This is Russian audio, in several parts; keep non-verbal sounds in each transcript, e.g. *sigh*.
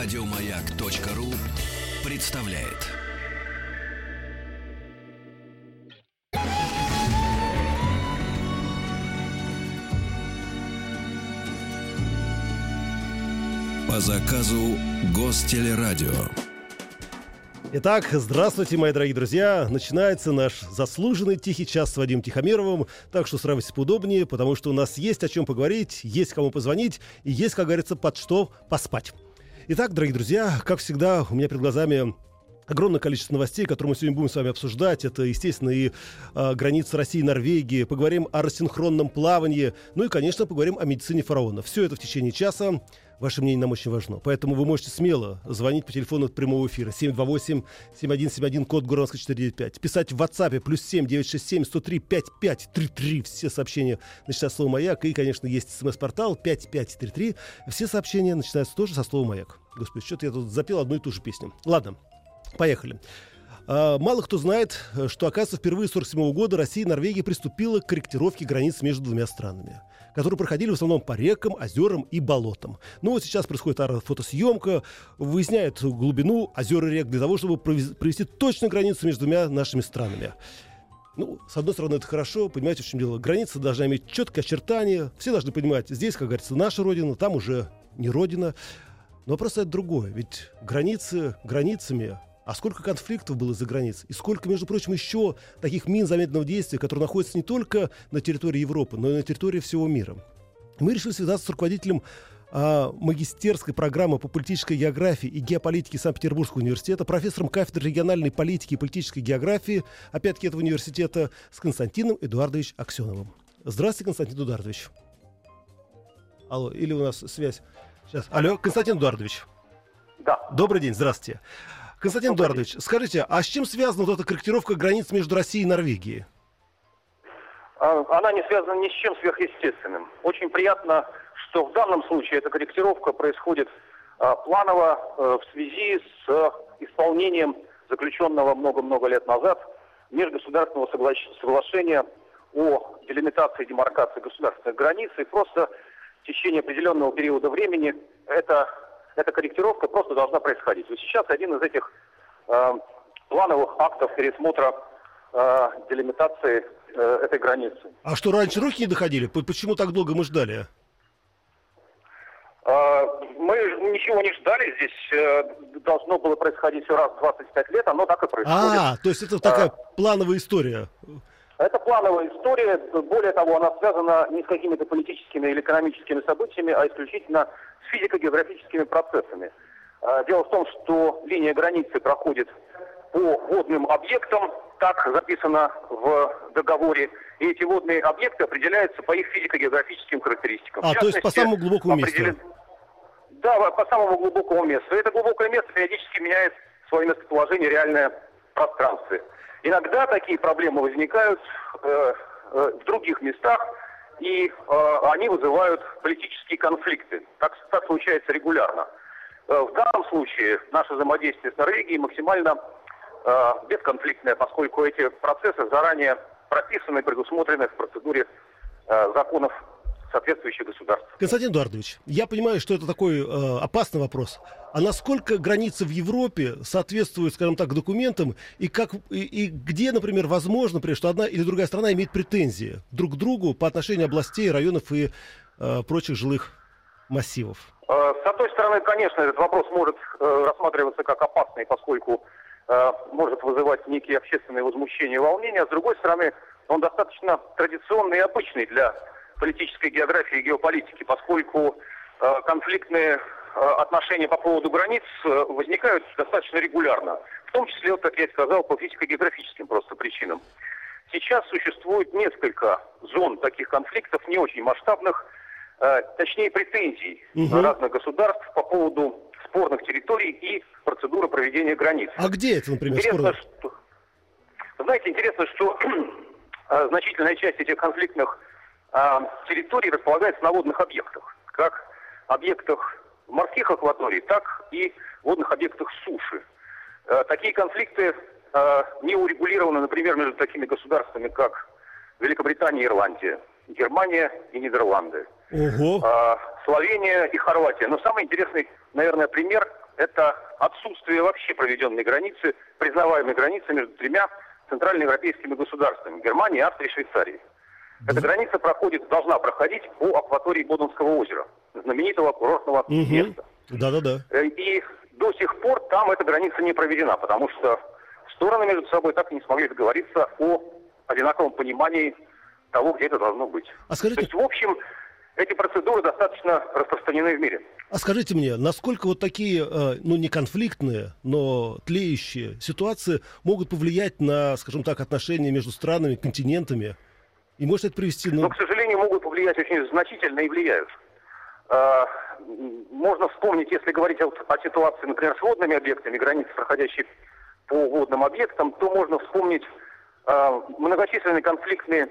Радиомаяк.ру представляет. По заказу Гостелерадио. Итак, здравствуйте, мои дорогие друзья. Начинается наш заслуженный тихий час с Вадимом Тихомировым. Так что устраивайтесь поудобнее, потому что у нас есть о чем поговорить, есть кому позвонить и есть, как говорится, под что поспать. Итак, дорогие друзья, как всегда, у меня перед глазами огромное количество новостей, которые мы сегодня будем с вами обсуждать. Это, естественно, и э, границы России и Норвегии. Поговорим о рассинхронном плавании. Ну и, конечно, поговорим о медицине фараона. Все это в течение часа. Ваше мнение нам очень важно. Поэтому вы можете смело звонить по телефону прямого эфира 728-7171, код Гуровска 495. Писать в WhatsApp плюс 7 967 103 5533. Все сообщения начинают с слова «Маяк». И, конечно, есть смс-портал 5533. Все сообщения начинаются тоже со слова «Маяк». Господи, что-то я тут запел одну и ту же песню. Ладно, поехали. А, мало кто знает, что, оказывается, впервые с 1947 года Россия и Норвегия приступила к корректировке границ между двумя странами, которые проходили в основном по рекам, озерам и болотам. Ну вот сейчас происходит фотосъемка, выясняет глубину озер и рек для того, чтобы провести точную границу между двумя нашими странами. Ну, с одной стороны, это хорошо, понимаете, в чем дело. Граница должна иметь четкое очертание. Все должны понимать, здесь, как говорится, наша родина, там уже не родина. Но вопрос это другое. Ведь границы границами, а сколько конфликтов было за границей? И сколько, между прочим, еще таких мин заметного действия, которые находятся не только на территории Европы, но и на территории всего мира? Мы решили связаться с руководителем а, магистерской программы по политической географии и геополитике Санкт-Петербургского университета, профессором кафедры региональной политики и политической географии, опять-таки этого университета, с Константином Эдуардовичем Аксеновым. Здравствуйте, Константин Эдуардович. Алло, или у нас связь? Сейчас. Алло, Константин Эдуардович. Да. Добрый день, здравствуйте. Константин Добрый Эдуардович, скажите, а с чем связана вот эта корректировка границ между Россией и Норвегией? А, Она не связана ни с чем сверхъестественным. Очень приятно, что в данном случае эта корректировка происходит а, планово э, в связи с исполнением заключенного много-много лет назад межгосударственного соглаш- соглашения о делимитации и демаркации государственных границ. И просто в течение определенного периода времени эта, эта корректировка просто должна происходить. Вот сейчас один из этих э, плановых актов пересмотра э, делимитации э, этой границы. А что, раньше руки не доходили? Почему так долго мы ждали? Э, Мы ничего не ждали, здесь э, должно было происходить все раз в 25 лет, оно так и происходит. А, то есть это такая плановая история. Это плановая история, более того, она связана не с какими-то политическими или экономическими событиями, а исключительно с физико-географическими процессами. Э, Дело в том, что линия границы проходит по водным объектам, так записано в договоре, и эти водные объекты определяются по их физико-географическим характеристикам. А, то есть по самому глубокому месту. определен- Да, по самому глубокому месту. И это глубокое место периодически меняет свое местоположение реальное пространстве. Иногда такие проблемы возникают э, э, в других местах, и э, они вызывают политические конфликты. Так, так случается регулярно. Э, в данном случае наше взаимодействие с Норвегией максимально э, бесконфликтное, поскольку эти процессы заранее прописаны и предусмотрены в процедуре э, законов соответствующих государств. Константин Эдуардович, я понимаю, что это такой э, опасный вопрос. А насколько границы в Европе соответствуют, скажем так, документам, и, как, и, и где, например, возможно, например, что одна или другая страна имеет претензии друг к другу по отношению областей, районов и э, прочих жилых массивов? Э, С одной стороны, конечно, этот вопрос может э, рассматриваться как опасный, поскольку э, может вызывать некие общественные возмущения и волнения. А с другой стороны, он достаточно традиционный и обычный для политической географии и геополитики, поскольку э, конфликтные э, отношения по поводу границ э, возникают достаточно регулярно. В том числе, вот, как я и сказал, по физико-географическим просто причинам. Сейчас существует несколько зон таких конфликтов, не очень масштабных, точнее претензий Мгм. разных государств по поводу спорных территорий и процедуры проведения границ. А где это, например, Интересно, спорно? что... Знаете, интересно, что *clears throat* значительная часть этих конфликтных э, территорий располагается на водных объектах. Как объектах морских акваторий, так и водных объектах суши. Э, Такие конфликты э, не урегулированы, например, между такими государствами, как Великобритания и Ирландия, Германия и Нидерланды. Ого. А, Словения и Хорватия. Но самый интересный, наверное, пример это отсутствие вообще проведенной границы, признаваемой границы между тремя центральноевропейскими государствами – Германией, Австрией и Швейцарией. Эта граница проходит, должна проходить по акватории Боденского озера, знаменитого курортного Угу. места. Да-да-да. Э, И до сих пор там эта граница не проведена, потому что стороны между собой так и не смогли договориться о одинаковом понимании того, где это должно быть. А То скажите, есть, в общем, эти процедуры достаточно распространены в мире. а скажите мне, насколько вот такие, э, ну, не конфликтные, но тлеющие ситуации могут повлиять на, скажем так, отношения между странами, континентами? И может это привести, ну, Но, к сожалению, могут повлиять очень значительно и влияют. А, Можно вспомнить, если говорить о, о ситуации, например, с водными объектами, границы, проходящие по водным объектам, то можно вспомнить а, многочисленные конфликтные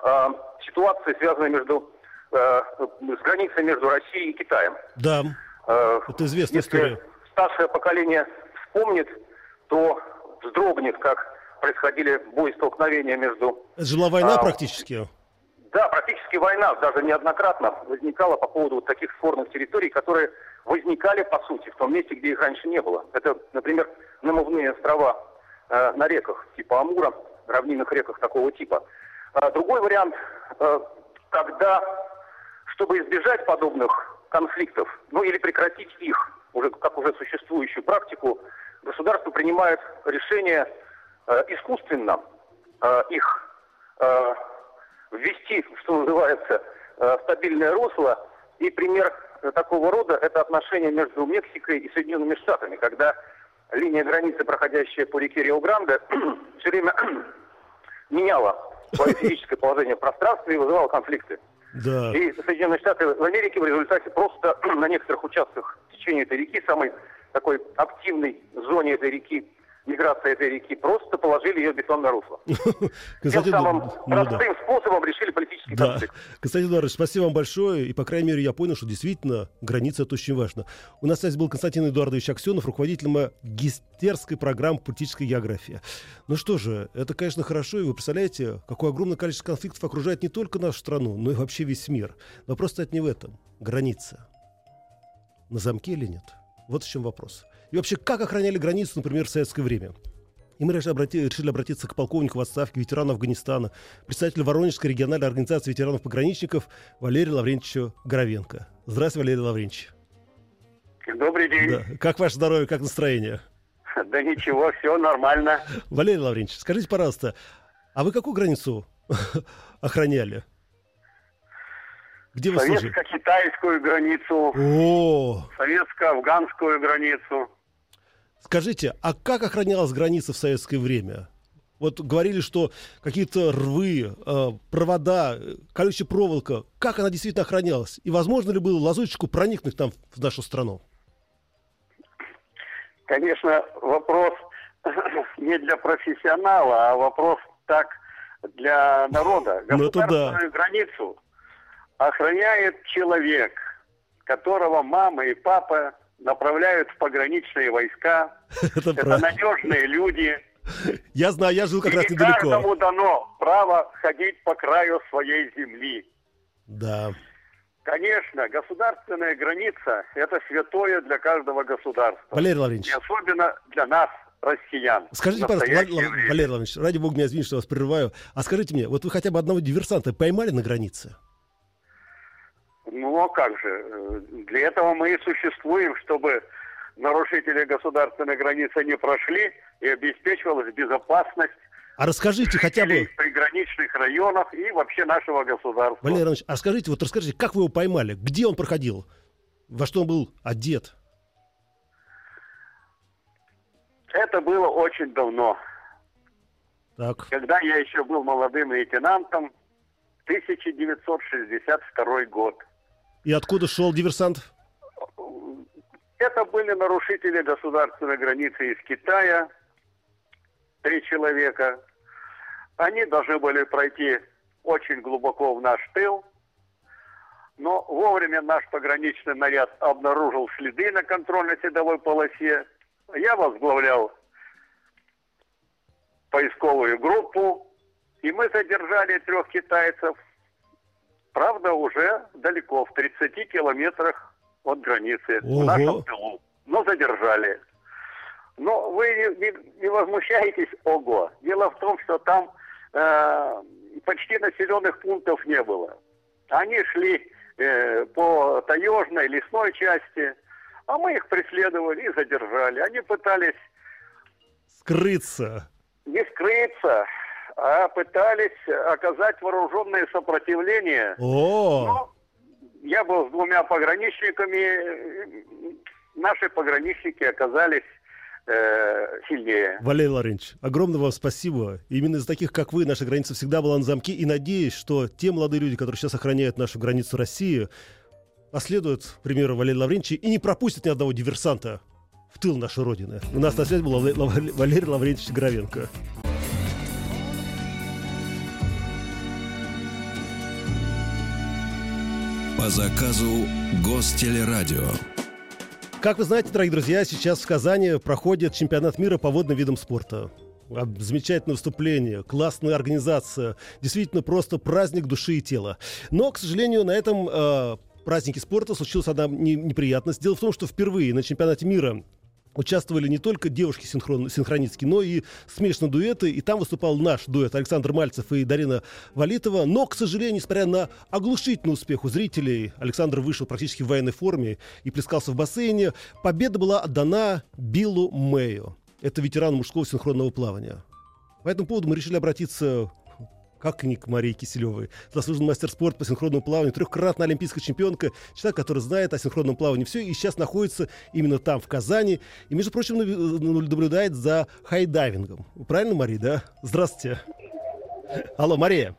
а, ситуации, связанные между, а, с границей между Россией и Китаем. да, Э, это известная Если история. старшее поколение вспомнит, то вздрогнет, как происходили бои столкновения между Это же была война А, практически. да, практически война даже неоднократно возникала по поводу вот таких спорных территорий, которые возникали, по сути, в том месте, где их раньше не было. Это, например, намывные острова э, на реках, типа Амура, равнинных реках такого типа. А другой вариант, э, когда, чтобы избежать подобных конфликтов, ну или прекратить их, уже как уже существующую практику, государство принимает решение искусственно э, их э, ввести, что называется, э, в стабильное русло. И пример э, такого рода – это отношения между Мексикой и Соединенными Штатами, когда линия границы, проходящая по реке Рио-Гранде, *clears throat* все время *clears throat* меняла свое физическое положение в пространстве и вызывала конфликты. Да. И Соединенные Штаты в Америке в результате просто *clears throat* на некоторых участках течения этой реки, самой такой активной зоне этой реки, миграции этой реки, просто положили ее в бетонное русло. *laughs* Тем самым ну да. простым способом решили политический конфликт. Константин Эдуардович, спасибо вам большое. И, по крайней мере, я понял, что действительно граница это очень важно. У нас связи был Константин Эдуардович Аксенов, руководитель магистерской программы политической географии. Ну что же, это, конечно, хорошо. И вы представляете, какое огромное количество конфликтов окружает не только нашу страну, но и вообще весь мир. Вопрос стоит не в этом. Граница. На замке или нет? Вот в чем вопрос. И вообще, как охраняли границу, например, в советское время? И мы решили, обрати- решили обратиться к полковнику в отставке, ветерану Афганистана, представителю Воронежской региональной организации ветеранов-пограничников Валерию Лаврентьевичу Горовенко. Здравствуйте, Валерий Лаврентьевич. Добрый день. Да. Как ваше здоровье, как настроение? Да. ничего, все нормально. Валерий Лаврентьевич, скажите, пожалуйста, а вы какую границу *laughs* охраняли? Где вы? Советско-китайскую границу, О, советско-афганскую границу. Скажите, а как охранялась граница в советское время? Вот говорили, что какие-то рвы, э, провода, колючая проволока. Как она действительно охранялась? И возможно ли было лазутчику проникнуть там в нашу страну? Конечно, вопрос *coughs* не для профессионала, а вопрос так для народа. Ну, это да. Государственную границу охраняет человек, которого мама и папа направляют в пограничные войска. *laughs* Это Это надежные люди. Я знаю, я жил как и раз не недалеко. каждому дано право ходить по краю своей земли. Да. Конечно, государственная граница – это святое для каждого государства. Валерий И Лаврентьевич, особенно для нас, россиян. скажите, пожалуйста, настоящее Валерий Лаврентьевич, ради бога меня извините, что вас прерываю. А скажите мне, вот вы хотя бы одного диверсанта поймали на границе? Ну, а как же? Э, Для этого мы и существуем, чтобы нарушители государственной границы не прошли и обеспечивалась безопасность А расскажите хотя бы, приграничных районах и вообще нашего государства. Валерий Иванович, а расскажите, вот расскажите, как вы его поймали? Где он проходил? Во что он был одет? Это было очень давно. Так. Когда я еще был молодым лейтенантом, 1962 год. И откуда шел диверсант? Это были нарушители государственной границы из Китая, три человека. Они должны были пройти очень глубоко в наш тыл, но вовремя наш пограничный наряд обнаружил следы на контрольно-седовой полосе. Я возглавлял поисковую группу, и мы задержали трех китайцев. Правда, уже далеко, в 30 километрах от границы, Ого. в нашем тылу. но задержали. Но вы не, не, не возмущаетесь, ого. Дело в том, что там э, почти населенных пунктов не было. Они шли э, по таежной, лесной части, а мы их преследовали и задержали. Они пытались... Скрыться. Не скрыться, а пытались оказать вооруженное сопротивление. О! Но я был с двумя пограничниками. Наши пограничники оказались э, сильнее. Валерий Лаврентьевич, огромное вам спасибо. Именно из таких, как вы, наша граница всегда была на замке. И надеюсь, что те молодые люди, которые сейчас охраняют нашу границу России, последуют примеру Валерия Лаврентьевича и не пропустят ни одного диверсанта в тыл нашей Родины. У нас на связи был Валерий Лаврентьевич Гровенко. По заказу Гостелерадио. Как вы знаете, дорогие друзья, сейчас в Казани проходит чемпионат мира по водным видам спорта. Замечательное выступление, классная организация, действительно просто праздник души и тела. Но, к сожалению, на этом э, празднике спорта случилась одна неприятность. Дело в том, что впервые на чемпионате мира участвовали не только девушки синхронистки, но и смешанные дуэты. И там выступал наш дуэт Александр Мальцев и Дарина Валитова. Но, к сожалению, несмотря на оглушительный успех у зрителей, Александр вышел практически в военной форме и плескался в бассейне. Победа была отдана Биллу Мэю. Это ветеран мужского синхронного плавания. По этому поводу мы решили обратиться как ни к Марии Киселевой. Заслуженный мастер спорта по синхронному плаванию, трехкратная олимпийская чемпионка, человек, который знает о синхронном плавании все, и сейчас находится именно там, в Казани, и, между прочим, наблюдает за хайдайвингом. Правильно, Мария, да? Здравствуйте. Алло, Мария.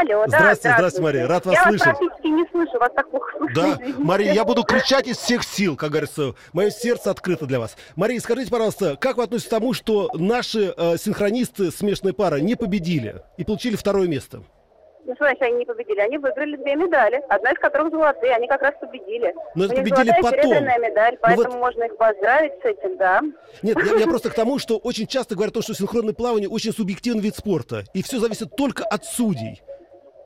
Алло, да, здравствуйте, здравствуйте, Мария, рад вас я слышать. Я вас практически не слышу, вас так плохо слышно. Да, Мария, я буду кричать из всех сил, как говорится, мое сердце открыто для вас. Мария, скажите, пожалуйста, как вы относитесь к тому, что наши э, синхронисты, смешанная пара, не победили и получили второе место? Ну, что значит, они не победили? Они выиграли две медали, одна из которых золотые, они как раз победили. Но это победили золотая потом. серебряная медаль, поэтому ну, вот... можно их поздравить с этим, да. Нет, я, я *laughs* просто к тому, что очень часто говорят то, что синхронное плавание очень субъективный вид спорта, и все зависит только от судей.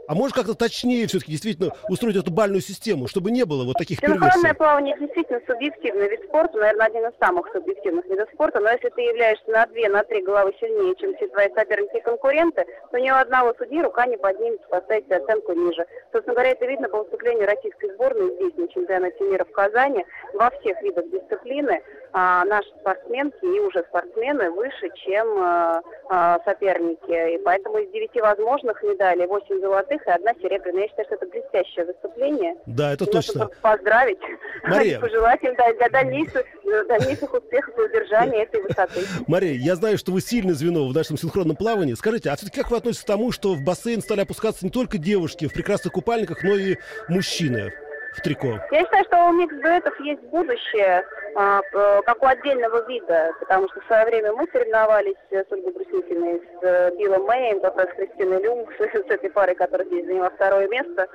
А может как-то точнее все-таки действительно устроить эту бальную систему, чтобы не было вот таких Синхронное перверсий? плавание действительно субъективный вид спорта, наверное, один из самых субъективных видов спорта, но если ты являешься на две, на три головы сильнее, чем все твои соперники и конкуренты, то ни у одного судьи рука не поднимется поставить оценку ниже. Собственно говоря, это видно по выступлению российской сборной здесь, на чемпионате мира в Казани, во всех видах дисциплины. А, наши спортсменки и уже спортсмены выше, чем а, а, соперники. И поэтому из девяти возможных медалей восемь золотых и одна серебряная. Я считаю, что это блестящее выступление. Да, это и точно. поздравить, Мария. *laughs* пожелать им для дальнейших, дальнейших успехов и удержания этой высоты. Мария, я знаю, что вы сильное звено в нашем синхронном плавании. Скажите, а все-таки как вы относитесь к тому, что в бассейн стали опускаться не только девушки в прекрасных купальниках, но и мужчины? В трико? Я считаю, что у микс-дуэтов есть будущее, а, как у отдельного вида, потому что в свое время мы соревновались с Ольгой Брусникиной, с э, Биллом Мэем, с Кристиной Люм, с, *laughs* с этой парой, которая здесь заняла второе место.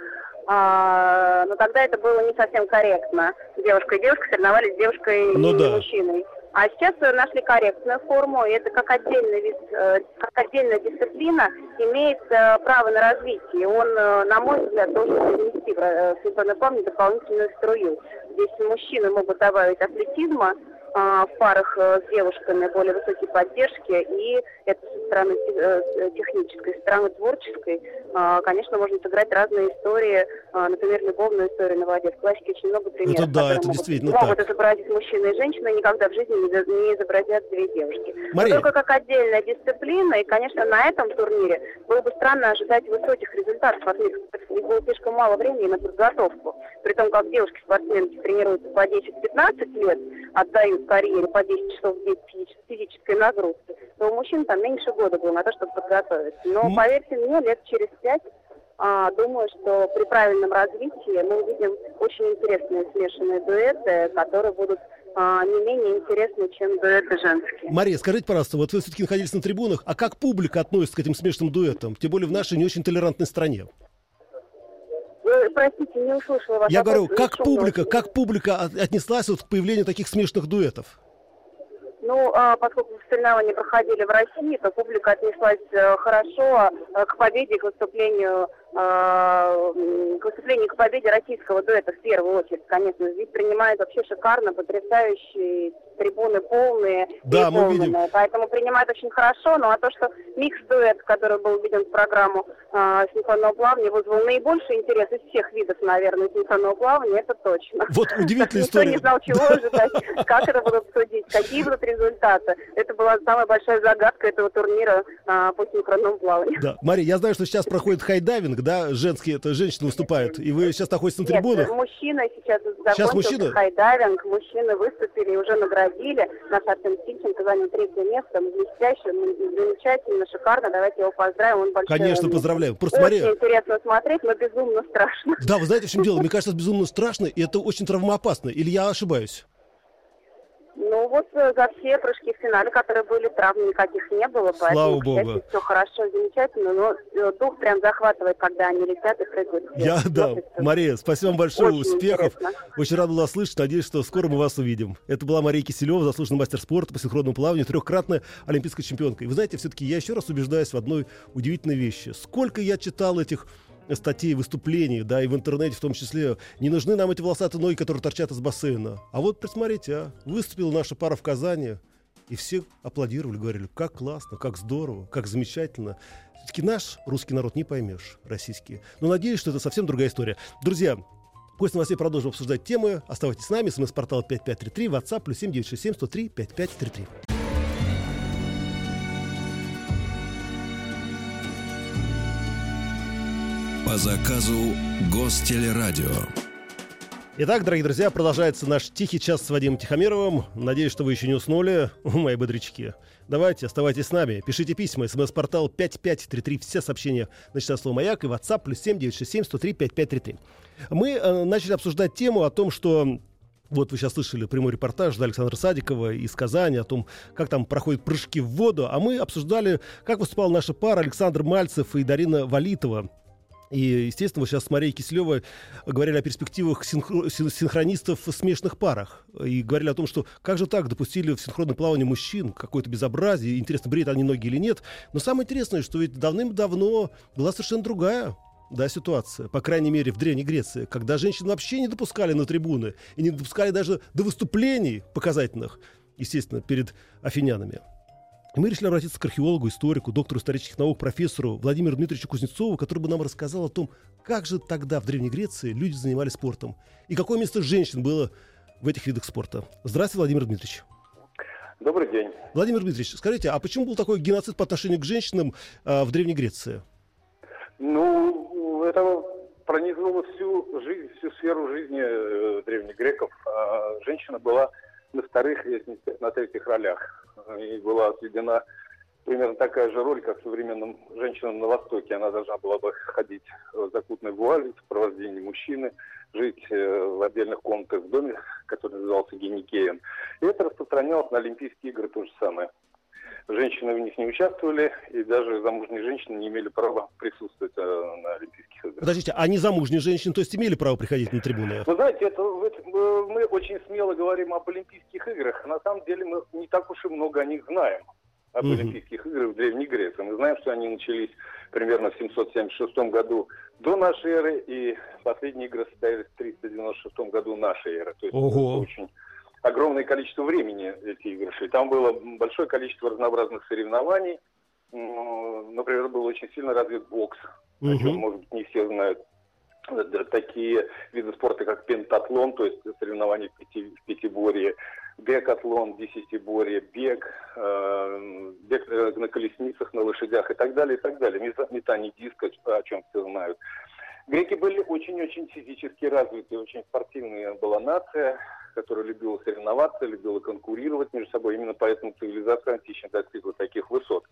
А, но тогда это было не совсем корректно. Девушка и девушка соревновались с девушкой ну, и да. мужчиной. А сейчас нашли корректную форму, и это как отдельный вид, э, как отдельная дисциплина имеет э, право на развитие. Он, э, на мой взгляд, должен принести в синхронный плавание дополнительную струю. Здесь мужчины могут добавить атлетизма, в парах э, с девушками более высокие поддержки, и это со стороны э, технической, со стороны творческой, а, конечно, можно сыграть разные истории, а, например, любовную историю на воде. В классике очень много примеров, это да, это могут, действительно могут так. изобразить мужчина и женщина, никогда в жизни не изобразят две девушки. Мария. Но только как отдельная дисциплина, и, конечно, на этом турнире было бы странно ожидать высоких результатов от них. Было слишком мало времени на подготовку. При том, как девушки-спортсменки тренируются по 10-15 лет, отдают карьере по 10 часов в день физической нагрузки, то у мужчин там меньше года было на то, чтобы подготовиться. Но, mm. поверьте мне, лет через пять а, думаю, что при правильном развитии мы увидим очень интересные смешанные дуэты, которые будут а, не менее интересны, чем дуэты женские. Мария, скажите, пожалуйста, вот вы все-таки находились на трибунах, а как публика относится к этим смешанным дуэтам, тем более в нашей не очень толерантной стране? Вы, простите, не услышала вас. Я говорю, как публика, как публика отнеслась вот к появлению таких смешанных дуэтов? Ну, а, поскольку соревнования проходили в России, то публика отнеслась э, хорошо э, к победе, к выступлению э, к выступлению к победе российского дуэта в первую очередь, конечно. Здесь принимают вообще шикарно, потрясающие трибуны полные да, мы видим. Поэтому принимают очень хорошо. Ну а то, что микс-дуэт, который был введен в программу э, синхронного плавания, вызвал наибольший интерес из всех видов, наверное, синхронного плавания, это точно. Вот удивительная Никто история. не знал, чего ожидать, как это будут судить, какие будут результаты. Это была самая большая загадка этого турнира а, по синхронному плаванию. Да. Мария, я знаю, что сейчас проходит хайдайвинг, да, женские, это женщины выступают, и вы сейчас находитесь на трибунах. Нет, мужчина сейчас Сейчас закончился мужчина? хайдайвинг, мужчины выступили и уже наградили. Наш Артем Тищенко занял третье место, блестяще, замечательно, шикарно, давайте его поздравим, он большой Конечно, поздравляем. Просто Очень Мария, интересно смотреть, но безумно страшно. да, вы знаете, в чем дело? Мне кажется, безумно страшно, и это очень травмоопасно. Или я ошибаюсь? Ну вот э, за все прыжки в финале, которые были, травм никаких не было, Слава богу. все хорошо, замечательно, но э, дух прям захватывает, когда они летят и прыгают. Я, вверх. да. Смотрится Мария, спасибо вам большое, Очень успехов. интересно. Очень рад была слышать, надеюсь, что скоро мы вас увидим. Это была Мария Киселева, заслуженный мастер спорта по синхронному плаванию, трехкратная олимпийская чемпионка. И вы знаете, все-таки я еще раз убеждаюсь в одной удивительной вещи. Сколько я читал этих статей, выступлений, да, и в интернете в том числе. Не нужны нам эти волосатые ноги, которые торчат из бассейна. А вот, посмотрите, а, выступила наша пара в Казани, и все аплодировали, говорили, как классно, как здорово, как замечательно. Все-таки наш русский народ не поймешь, российский. Но надеюсь, что это совсем другая история. Друзья, После новостей продолжим обсуждать темы. Оставайтесь с нами. СМС-портал 5533, WhatsApp, плюс 7967 103 5533. По заказу Гостелерадио. Итак, дорогие друзья, продолжается наш тихий час с Вадимом Тихомировым. Надеюсь, что вы еще не уснули, *laughs* мои бодрячки. Давайте, оставайтесь с нами. Пишите письма. СМС-портал 5533. Все сообщения начинают слово «Маяк» и WhatsApp плюс 7967 103 5533. Мы э, начали обсуждать тему о том, что вот вы сейчас слышали прямой репортаж Александра Садикова из Казани о том, как там проходят прыжки в воду, а мы обсуждали, как выступала наша пара Александр Мальцев и Дарина Валитова. И, естественно, вот сейчас с Марией Киселевой говорили о перспективах синхро- син- синхронистов в смешанных парах. И говорили о том, что как же так допустили в синхронное плавание мужчин, какое-то безобразие, интересно, бреют они ноги или нет. Но самое интересное, что ведь давным-давно была совершенно другая да, ситуация, по крайней мере, в Древней Греции, когда женщин вообще не допускали на трибуны и не допускали даже до выступлений показательных, естественно, перед афинянами. Мы решили обратиться к археологу, историку, доктору исторических наук, профессору Владимиру Дмитриевичу Кузнецову, который бы нам рассказал о том, как же тогда в Древней Греции люди занимались спортом и какое место женщин было в этих видах спорта. Здравствуйте, Владимир Дмитриевич. Добрый день. Владимир Дмитриевич, скажите, а почему был такой геноцид по отношению к женщинам а, в Древней Греции? Ну, это пронизывало всю жизнь, всю сферу жизни э, древних греков. А женщина была на вторых, если не на третьих ролях. И была отведена примерно такая же роль, как современным женщинам на Востоке. Она должна была бы ходить в закутной вуале в сопровождении мужчины, жить э, в отдельных комнатах в доме, который назывался геникеем. И это распространялось на Олимпийские игры то же самое. Женщины в них не участвовали, и даже замужние женщины не имели права присутствовать э, на Олимпийских играх. Подождите, а незамужние женщины, то есть имели право приходить на трибуны? Вы знаете, это, это, э, мы очень смело говорим об Олимпийских играх. а На самом деле мы не так уж и много о них знаем. Об Мгм. Олимпийских играх в Древней Греции. Мы знаем, что они начались примерно в 776 году до нашей эры, и последние игры состоялись в 396 году нашей эры. То есть Ого. это очень огромное количество времени эти игры шли. Там было большое количество разнообразных соревнований. Например, был очень сильно развит бокс, о чем, Мгм. может быть, не все знают. Такие виды спорта, как пентатлон, то есть соревнования в, пяти, в пятиборье, декатлон, десятиборье, бег, э, бег на колесницах, на лошадях и так далее, и так далее. Мета- Метание диска, о чем все знают. Греки были очень-очень физически развиты, очень спортивная была нация, которая любила соревноваться, любила конкурировать между собой. Именно поэтому цивилизация античная достигла таких высот.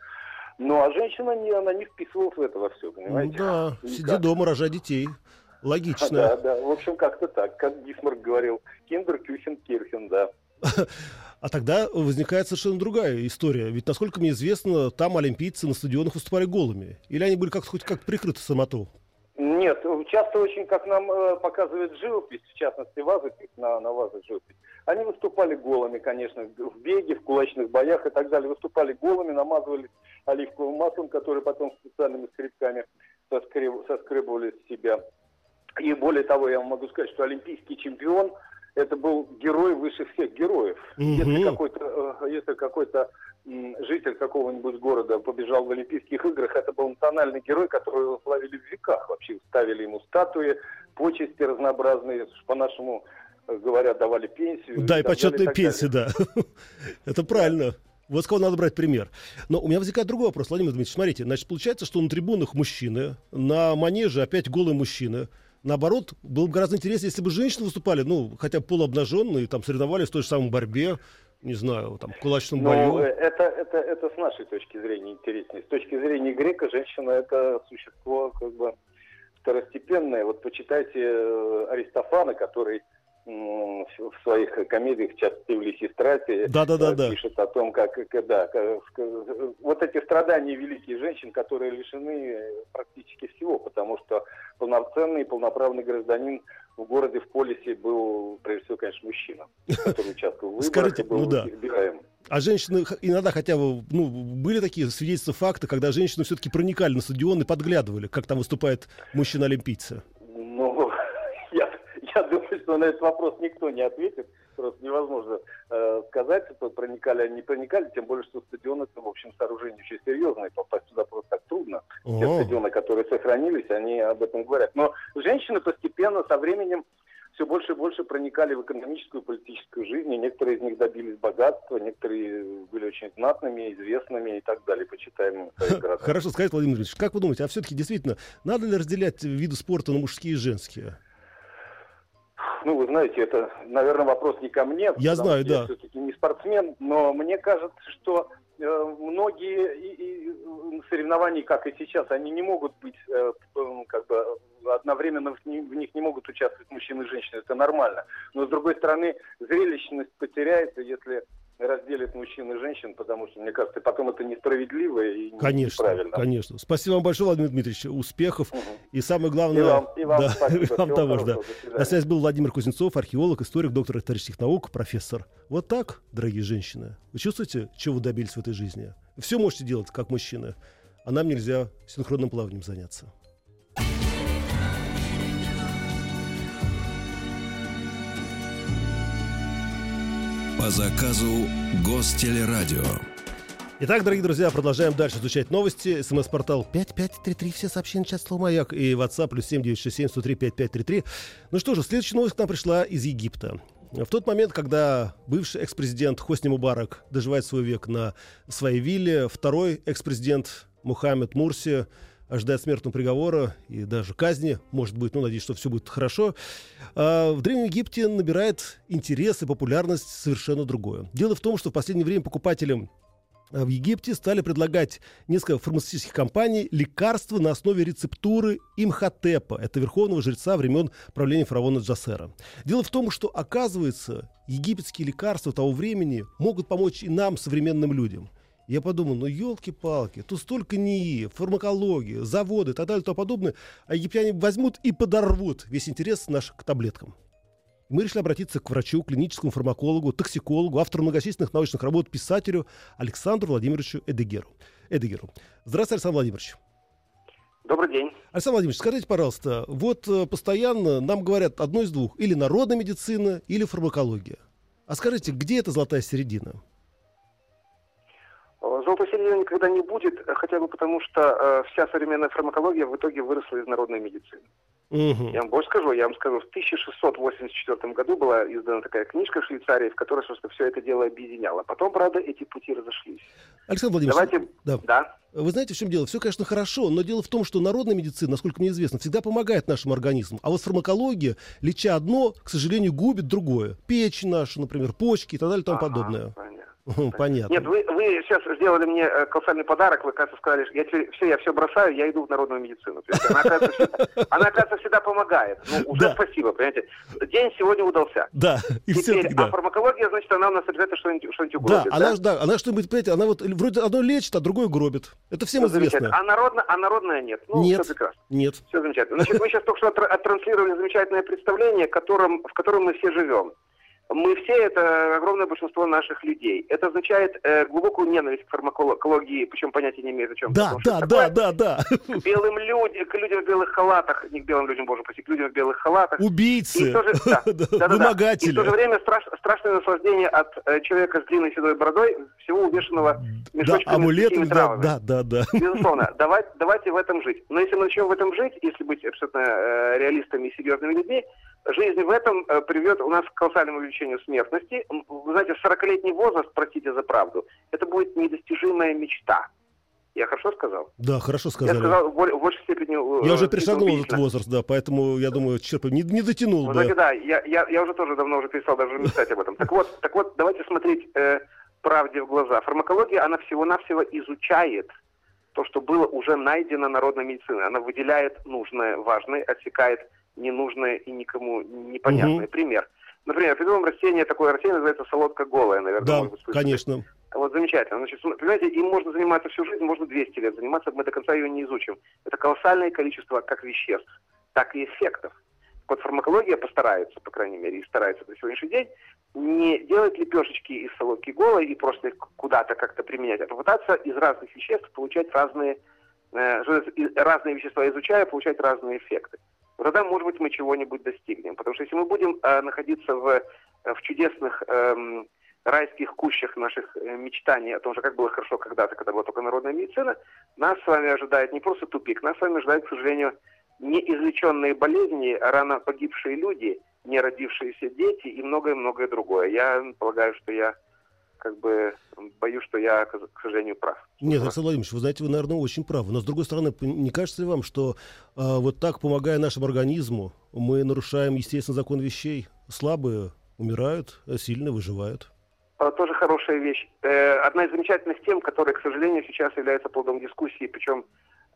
Ну а женщина, не, она не вписывалась в это во все, Ну понимаете? да, сиди Никак. дома, рожай детей. Логично. *laughs* Да, да, в общем, как-то так. Как Гисмарк говорил, киндер, кюхен, кирхен, да. *laughs* А тогда возникает совершенно другая история. Ведь, насколько мне известно, там олимпийцы на стадионах выступали голыми. Или они были как хоть как прикрыты самоту? Нет, часто очень, как нам э, показывает живопись, в частности вазопись, на, на вазах живопись, они выступали голыми, конечно, в беге, в кулачных боях и так далее. Выступали голыми, намазывались оливковым маслом, которое потом специальными скребками соскреб, соскребывали с себя. И более того, я могу сказать, что олимпийский чемпион это был герой выше всех героев. Мгм. Если какой-то, э, если какой-то житель какого-нибудь города побежал в Олимпийских играх, это был национальный герой, которого славили в веках. Вообще ставили ему статуи, почести разнообразные, по-нашему э, говоря, давали пенсию. Да, и далее, почетные так пенсии, да. *laughs* Это правильно. Вот с кого надо брать пример. Но у меня возникает другой вопрос, Владимир Дмитриевич. Смотрите, значит, получается, что на трибунах мужчины, на манеже опять голые мужчины. Наоборот, было бы гораздо интереснее, если бы женщины выступали, ну, хотя бы полуобнаженные, там, соревновались в той же самой борьбе, не знаю, там, кулачном Ну, бою. э, это, это, это с нашей точки зрения интереснее. С точки зрения грека женщина это существо как бы второстепенное. Вот почитайте э, Аристофана, который в в своих комедиях часто в Лисистрате Да-да-да-да. пишет о том, как, как- да, как- вот эти страдания великих женщин, которые лишены э, практически всего, потому что полноценный, полноправный гражданин в городе, в полисе был, прежде всего, конечно, мужчина, который участвовал в выборах Скажите, и был ну да. избираем. А женщины иногда хотя бы, ну, были такие свидетельства факта, когда женщины все-таки проникали на стадион и подглядывали, как там выступает мужчина-олимпийцы. Ну, я, я думаю, что на этот вопрос никто не ответит. Просто невозможно э, сказать, что проникали они, не проникали, тем более, что стадион это, в общем, сооружение очень серьезное, попасть туда просто так трудно. Те О. стадионы, которые сохранились, они об этом говорят. Но женщины постепенно, со временем, все больше и больше проникали в экономическую и политическую жизнь, и некоторые из них добились богатства, некоторые были очень знатными, известными и так далее, почитаемыми. Хорошо сказать, Владимир Ильич, как вы думаете, а все-таки действительно, надо ли разделять виды спорта на мужские и женские? Ну, вы знаете, это, наверное, вопрос не ко мне. Я знаю, да. Я все-таки не спортсмен, но мне кажется, что э, многие и, и, соревнований, как и сейчас, они не могут быть э, как бы одновременно в, ни- в них не могут участвовать мужчины и женщины. Это нормально. Но с другой стороны, зрелищность потеряется, если разделят мужчин и женщин, потому что, мне кажется, потом это несправедливо и не- Конечно, неправильно. конечно. Спасибо вам большое, Владимир Дмитриевич. Успехов. Мгм. И самое главное... И вам, и вам да, спасибо. *laughs* и вам того же, да. На связи был Владимир Кузнецов, археолог, историк, доктор исторических наук, профессор. Вот так, дорогие женщины. Вы чувствуете, чего вы добились в этой жизни? Все можете делать, как мужчины. А нам нельзя синхронным плаванием заняться. По заказу Гостелерадио. Итак, дорогие друзья, продолжаем дальше изучать новости. СМС-портал 5533, все сообщения сейчас слово «Маяк» и WhatsApp плюс 7967 103 5533. Ну что же, следующая новость к нам пришла из Египта. В тот момент, когда бывший экс-президент Хосни Мубарак доживает свой век на своей вилле, второй экс-президент Мухаммед Мурси ожидает смертного приговора и даже казни, может быть, ну, надеюсь, что все будет хорошо, а в Древнем Египте набирает интерес и популярность совершенно другое. Дело в том, что в последнее время покупателям а в Египте стали предлагать несколько фармацевтических компаний лекарства на основе рецептуры Имхотепа. Это верховного жреца времен правления фараона Джасера. Дело в том, что, оказывается, египетские лекарства того времени могут помочь и нам, современным людям. Я подумал, ну елки-палки, тут столько НИИ, фармакологии, заводы и так далее и тому подобное, а египтяне возьмут и подорвут весь интерес наш к таблеткам. И мы решили обратиться к врачу, клиническому фармакологу, токсикологу, автору многочисленных научных работ, писателю Александру Владимировичу Эдегеру. Эдегеру. Здравствуйте, Александр Владимирович. Добрый день. Александр Владимирович, скажите, пожалуйста, вот э, постоянно нам говорят одно из двух, или народная медицина, или фармакология. А скажите, где эта золотая середина? Золотой середины никогда не будет, э, хотя бы потому, что э, вся современная фармакология в итоге выросла из народной медицины. Мгм. Я вам больше скажу, я вам скажу, в 1684 году была издана такая книжка в Швейцарии, в которой, собственно, все это дело объединяло. Потом, правда, эти пути разошлись. Александр Владимирович, Давайте... да. Да. Вы знаете, в чем дело? Все, конечно, хорошо, но дело в том, что народная медицина, насколько мне известно, всегда помогает нашему организму. А вот фармакология, леча одно, к сожалению, губит другое. Печень наша, например, почки и так далее и тому Ага, подобное. понятно. Понятно. Нет, вы, вы сейчас сделали мне э, колоссальный подарок. Вы, кажется, сказали, что я теперь все, я все бросаю, я иду в народную медицину. Она, оказывается, всегда, она, оказывается, всегда помогает. Ну, уже Да. спасибо, понимаете. День сегодня удался. Да, и Теперь, все-таки а да. фармакология, значит, она у нас обязательно что-нибудь, что-нибудь Да, угробит, она, ж- да, она что-нибудь, понимаете, она вот вроде одно лечит, а другое гробит. Это всем Ну, известно. А, народно, а народная нет. Ну, Нет. все прекрасно. Нет. Все замечательно. Значит, мы сейчас только что оттранслировали замечательное представление, которым, в котором мы все живем. Мы все, это огромное большинство наших людей. Это означает э, глубокую ненависть к фармакологии, причем понятия не имеет о чем. Да, да, да, да, да. К белым людям, к людям в белых халатах, не к белым людям, боже прости, к людям в белых халатах. Убийцы, *laughs* да, да, да, вымогатели. И в то же время страш, страшное наслаждение от э, человека с длинной седой бородой, всего увешанного мешочками да, амулетами, да, да, да, да. Безусловно, *laughs* давайте, давайте в этом жить. Но если мы начнем в этом жить, если быть абсолютно э, реалистами и серьезными людьми, жизнь в этом э, приведет у нас к колоссальному увеличению смертности. Вы знаете, 40-летний возраст, простите за правду, это будет недостижимая мечта. Я хорошо сказал? Да, хорошо сказали. Я сказал в, большей степени... Э, я уже перешагнул этот возраст, да, поэтому я думаю, черт, не, не дотянул Вы бы. Знаете, да, я, я, я уже тоже давно уже перестал даже мечтать об этом. Так вот, так вот давайте смотреть э, правде в глаза. Фармакология, она всего-навсего изучает то, что было уже найдено народной медициной. Она выделяет нужное, важное, отсекает ненужное и никому непонятное. Угу. Пример. Например, придумаем растение, такое растение называется солодка голая, наверное. Да, может быть, конечно. Вот замечательно. Значит, понимаете, им можно заниматься всю жизнь, можно 200 лет заниматься, мы до конца ее не изучим. Это колоссальное количество как веществ, так и эффектов. Вот фармакология постарается, по крайней мере, и старается до сегодняшний день, не делать лепешечки из солодки голой и просто их куда-то как-то применять, а попытаться из разных веществ получать разные, э, разные вещества, изучая, получать разные эффекты тогда, может быть, мы чего-нибудь достигнем. Потому что если мы будем э, находиться в, э, в чудесных э, райских кущах наших э, мечтаний о том, что как было хорошо когда-то, когда была только народная медицина, нас с вами ожидает не просто тупик, нас с вами ожидает, к сожалению, неизлеченные болезни, рано погибшие люди, не родившиеся дети и многое-многое другое. Я полагаю, что я как бы боюсь, что я, к сожалению, прав. Нет, Александр Владимирович, вы знаете, вы, наверное, очень правы. Но, с другой стороны, не кажется ли вам, что э, вот так, помогая нашему организму, мы нарушаем естественный закон вещей? Слабые умирают, а сильные выживают. А, тоже хорошая вещь. Э, одна из замечательных тем, которая, к сожалению, сейчас является плодом дискуссии, причем,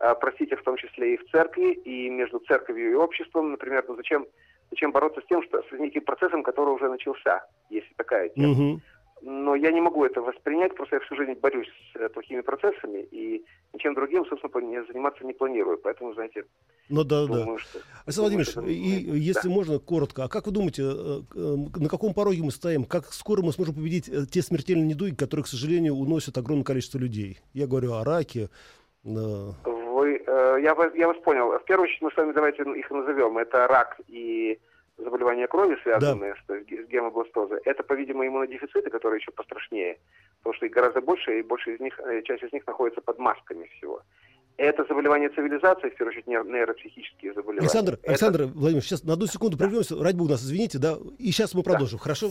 э, простите, в том числе и в церкви, и между церковью и обществом, например, ну зачем, зачем бороться с тем, что с неким процессом, который уже начался, если такая тема. Угу но я не могу это воспринять, просто я всю жизнь борюсь с э, плохими процессами и ничем другим, собственно, заниматься не планирую. Поэтому, знаете, ну да, думаю, да. Что, Александр Владимирович, это... и если да. можно, коротко, а как вы думаете, э, э, на каком пороге мы стоим? Как скоро мы сможем победить те смертельные недуги, которые, к сожалению, уносят огромное количество людей? Я говорю о раке. Вы, я, вас, я вас понял. В первую очередь мы с вами давайте их назовем. Это рак и заболевания крови, связанные да. с, с гемобластозой, это, по-видимому, иммунодефициты, которые еще пострашнее, потому что их гораздо больше, и больше из них, э, часть из них находится под масками всего. Это заболевание цивилизации, в первую очередь, нейропсихические заболевания. Александр, это... Александр Владимирович, сейчас на одну секунду прервемся, ради бога нас извините, да, и сейчас мы продолжим, да. хорошо?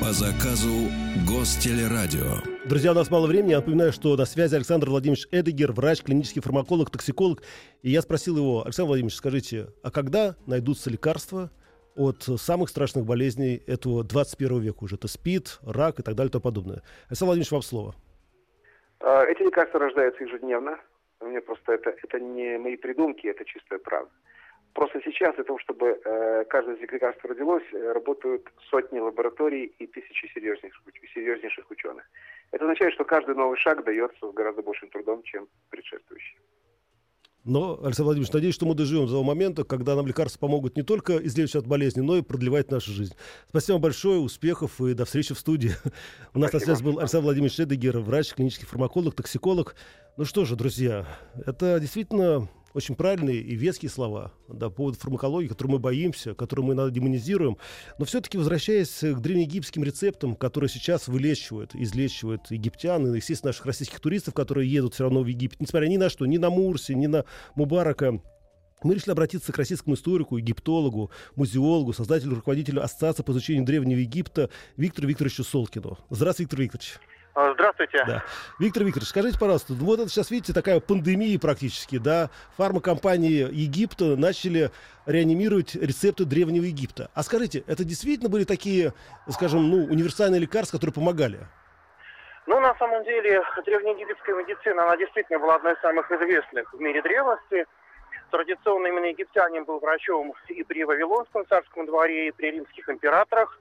По заказу Гостелерадио. Друзья, у нас мало времени. Я напоминаю, что на связи Александр Владимирович Эдегер, врач, клинический фармаколог, токсиколог. И я спросил его, Александр Владимирович, скажите, а когда найдутся лекарства от самых страшных болезней этого 21 века уже? Это СПИД, рак и так далее и тому подобное. Александр Владимирович, вам слово. А, эти лекарства рождаются ежедневно. У меня просто это, это не мои придумки, это чистая правда. Просто сейчас для того, чтобы э, каждое из лекарств родилось, э, работают сотни лабораторий и тысячи серьезнейших, серьезнейших ученых. Это означает, что каждый новый шаг дается с гораздо большим трудом, чем предшествующий. Но, Александр Владимирович, надеюсь, что мы доживем до того момента, когда нам лекарства помогут не только излечить от болезни, но и продлевать нашу жизнь. Спасибо вам большое, успехов и до встречи в студии. У нас на связи был Александр Владимирович Шедегер, врач, клинический фармаколог, токсиколог. Ну что же, друзья, это действительно очень правильные и веские слова да, по поводу фармакологии, которую мы боимся, которую мы надо демонизируем. Но все-таки, возвращаясь к древнеегипетским рецептам, которые сейчас вылечивают, излечивают египтян и, естественно, наших российских туристов, которые едут все равно в Египет, несмотря ни на что, ни на Мурси, ни на Мубарака, мы решили обратиться к российскому историку, египтологу, музеологу, создателю, руководителю Ассоциации по изучению Древнего Египта Виктору Викторовичу Солкину. Здравствуйте, Виктор Викторович. А, здравствуйте. Да. Виктор Викторович, скажите, пожалуйста, вот это сейчас, видите, такая пандемия практически, да, фармакомпании Египта начали реанимировать рецепты Древнего Египта. А скажите, это действительно были такие, скажем, ну, универсальные лекарства, которые помогали? Ну, на самом деле, древнеегипетская медицина, она действительно была одной из самых известных в мире древности. Традиционно именно египтянин был врачом и при Вавилонском царском дворе, и при римских императорах.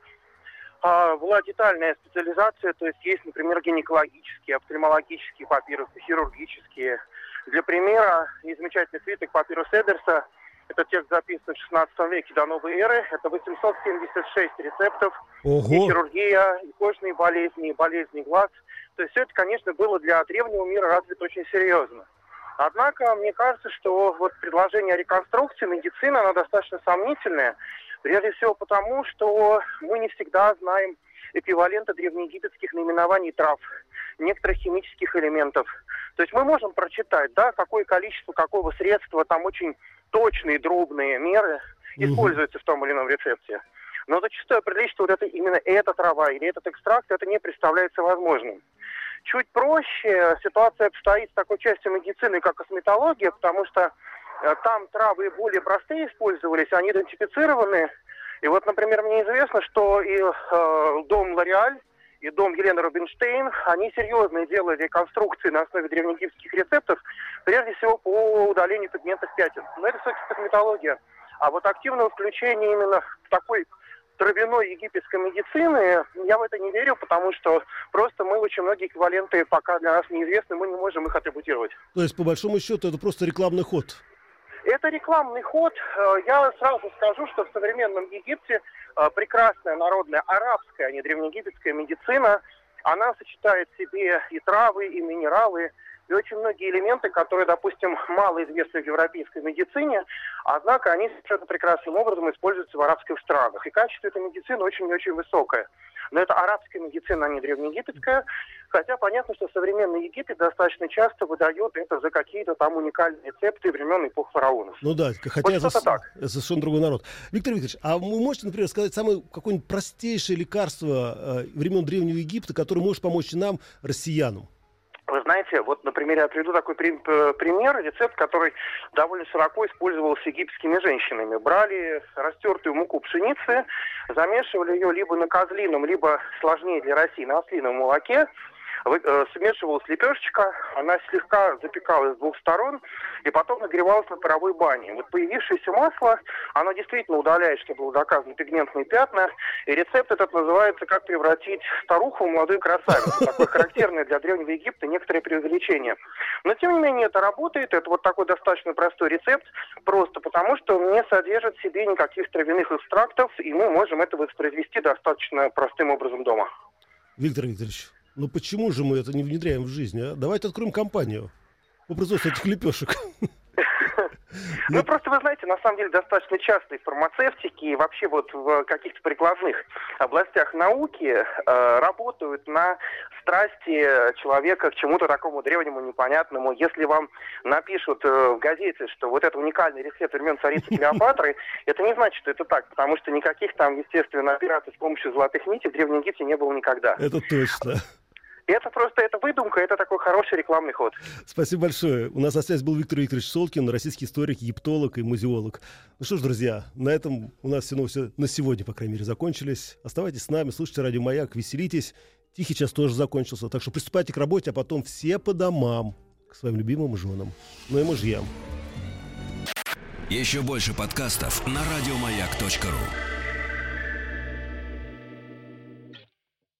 А, была детальная специализация, то есть есть, например, гинекологические, офтальмологические папирусы, хирургические. Для примера, замечательный свиток папирус Эдерса, это текст записан в 16 веке до новой эры, это 876 рецептов, Ого. и хирургия, и кожные болезни, и болезни глаз. То есть все это, конечно, было для древнего мира развито очень серьезно. Однако, мне кажется, что вот предложение о реконструкции медицины, оно достаточно сомнительное, прежде всего потому, что мы не всегда знаем эквивалента древнеегипетских наименований трав, некоторых химических элементов. То есть мы можем прочитать, да, какое количество какого средства, там очень точные дробные меры используются в том или ином рецепте. Но зачастую определить, что вот это именно эта трава или этот экстракт, это не представляется возможным. Чуть проще ситуация обстоит с такой частью медицины, как косметология, потому что там травы более простые использовались, они идентифицированы. И вот, например, мне известно, что и э, дом Лореаль, и дом Елены Рубинштейн, они серьезно делали реконструкции на основе древнеегипетских рецептов, прежде всего по удалению пигментных пятен. Но это все-таки косметология. А вот активного включения именно в такой травяной египетской медицины, я в это не верю, потому что просто мы очень многие эквиваленты пока для нас неизвестны, мы не можем их атрибутировать. То есть, по большому счету, это просто рекламный ход. Это рекламный ход. Э, я сразу скажу, что в современном Египте э, прекрасная народная арабская, а не древнеегипетская медицина, она сочетает в себе и травы, и минералы, и очень многие элементы, которые, допустим, мало известны в европейской медицине, однако они совершенно прекрасным образом используются в арабских странах. И качество этой медицины очень-очень высокое. Но это арабская медицина, а не древнеегипетская. Хотя понятно, что современный Египет достаточно часто выдает это за какие-то там уникальные рецепты времен эпох фараонов. Ну да, хотя Вот с- так. это совершенно другой народ. Виктор Викторович, а вы можете, например, сказать самое какое-нибудь простейшее лекарство э, времен Древнего Египта, которое может помочь нам, россиянам? Вы знаете, вот, например, я приведу такой э, пример, рецепт, который довольно широко использовался египетскими женщинами. Брали растертую муку пшеницы, замешивали ее либо на козлином, либо сложнее для России на ослином молоке, смешивалась лепешечка, она слегка запекалась с двух сторон и потом нагревалась на паровой бане. Вот появившееся масло, оно действительно удаляет, что было доказано, пигментные пятна, и рецепт этот называется «Как превратить старуху в молодую красавицу». Такое характерное для Древнего Египта некоторое преувеличение. Но, тем не менее, это работает, это вот такой достаточно простой рецепт, просто потому что он не содержит в себе никаких травяных экстрактов, и мы можем это воспроизвести достаточно простым образом дома. Виктор Викторович, ну почему же мы это не внедряем в жизнь? А? Давайте откроем компанию по производству этих лепешек. *laughs* Ну, просто, вы знаете, на самом деле достаточно часто и в фармацевтике, и вообще вот в каких-то прикладных областях науки э, работают на страсти человека к чему-то такому древнему, непонятному. Если вам напишут э, в газете, что вот это уникальный рецепт времен царицы Клеопатры, *laughs* это не значит, что это так, потому что никаких там, естественно, операций с помощью золотых нитей в Древнем Египте не было никогда. Это точно. Это просто, это выдумка, это такой хороший рекламный ход. Спасибо большое. У нас на связи был Виктор Викторович Солкин, российский историк, египтолог и музеолог. Ну что ж, друзья, на этом у нас все новости на сегодня, по крайней мере, закончились. Оставайтесь с нами, слушайте радио «Маяк», веселитесь. Тихий час тоже закончился, так что приступайте к работе, а потом все по домам к своим любимым женам, ну и мужьям. Еще больше подкастов на радиомаяк.ру.